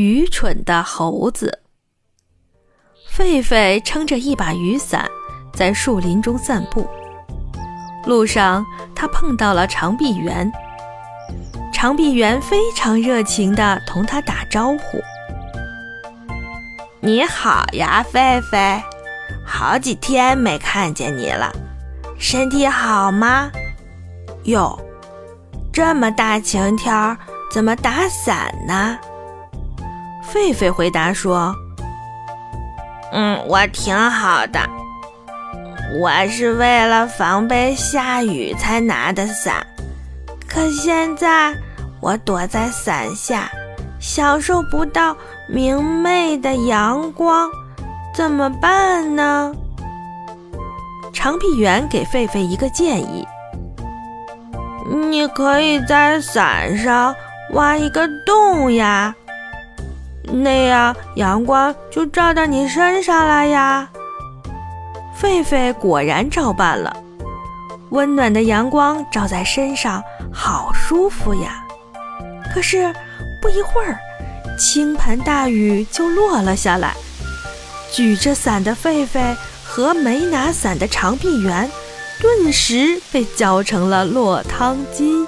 愚蠢的猴子。狒狒撑着一把雨伞，在树林中散步。路上，他碰到了长臂猿。长臂猿非常热情地同他打招呼：“你好呀，狒狒，好几天没看见你了，身体好吗？哟，这么大晴天，怎么打伞呢？”狒狒回答说。嗯，我挺好的。我是为了防备下雨才拿的伞，可现在我躲在伞下，享受不到明媚的阳光，怎么办呢？长臂猿给狒狒一个建议：你可以在伞上挖一个洞呀。那样阳光就照到你身上了呀。狒狒果然照办了，温暖的阳光照在身上，好舒服呀。可是不一会儿，倾盆大雨就落了下来。举着伞的狒狒和没拿伞的长臂猿，顿时被浇成了落汤鸡。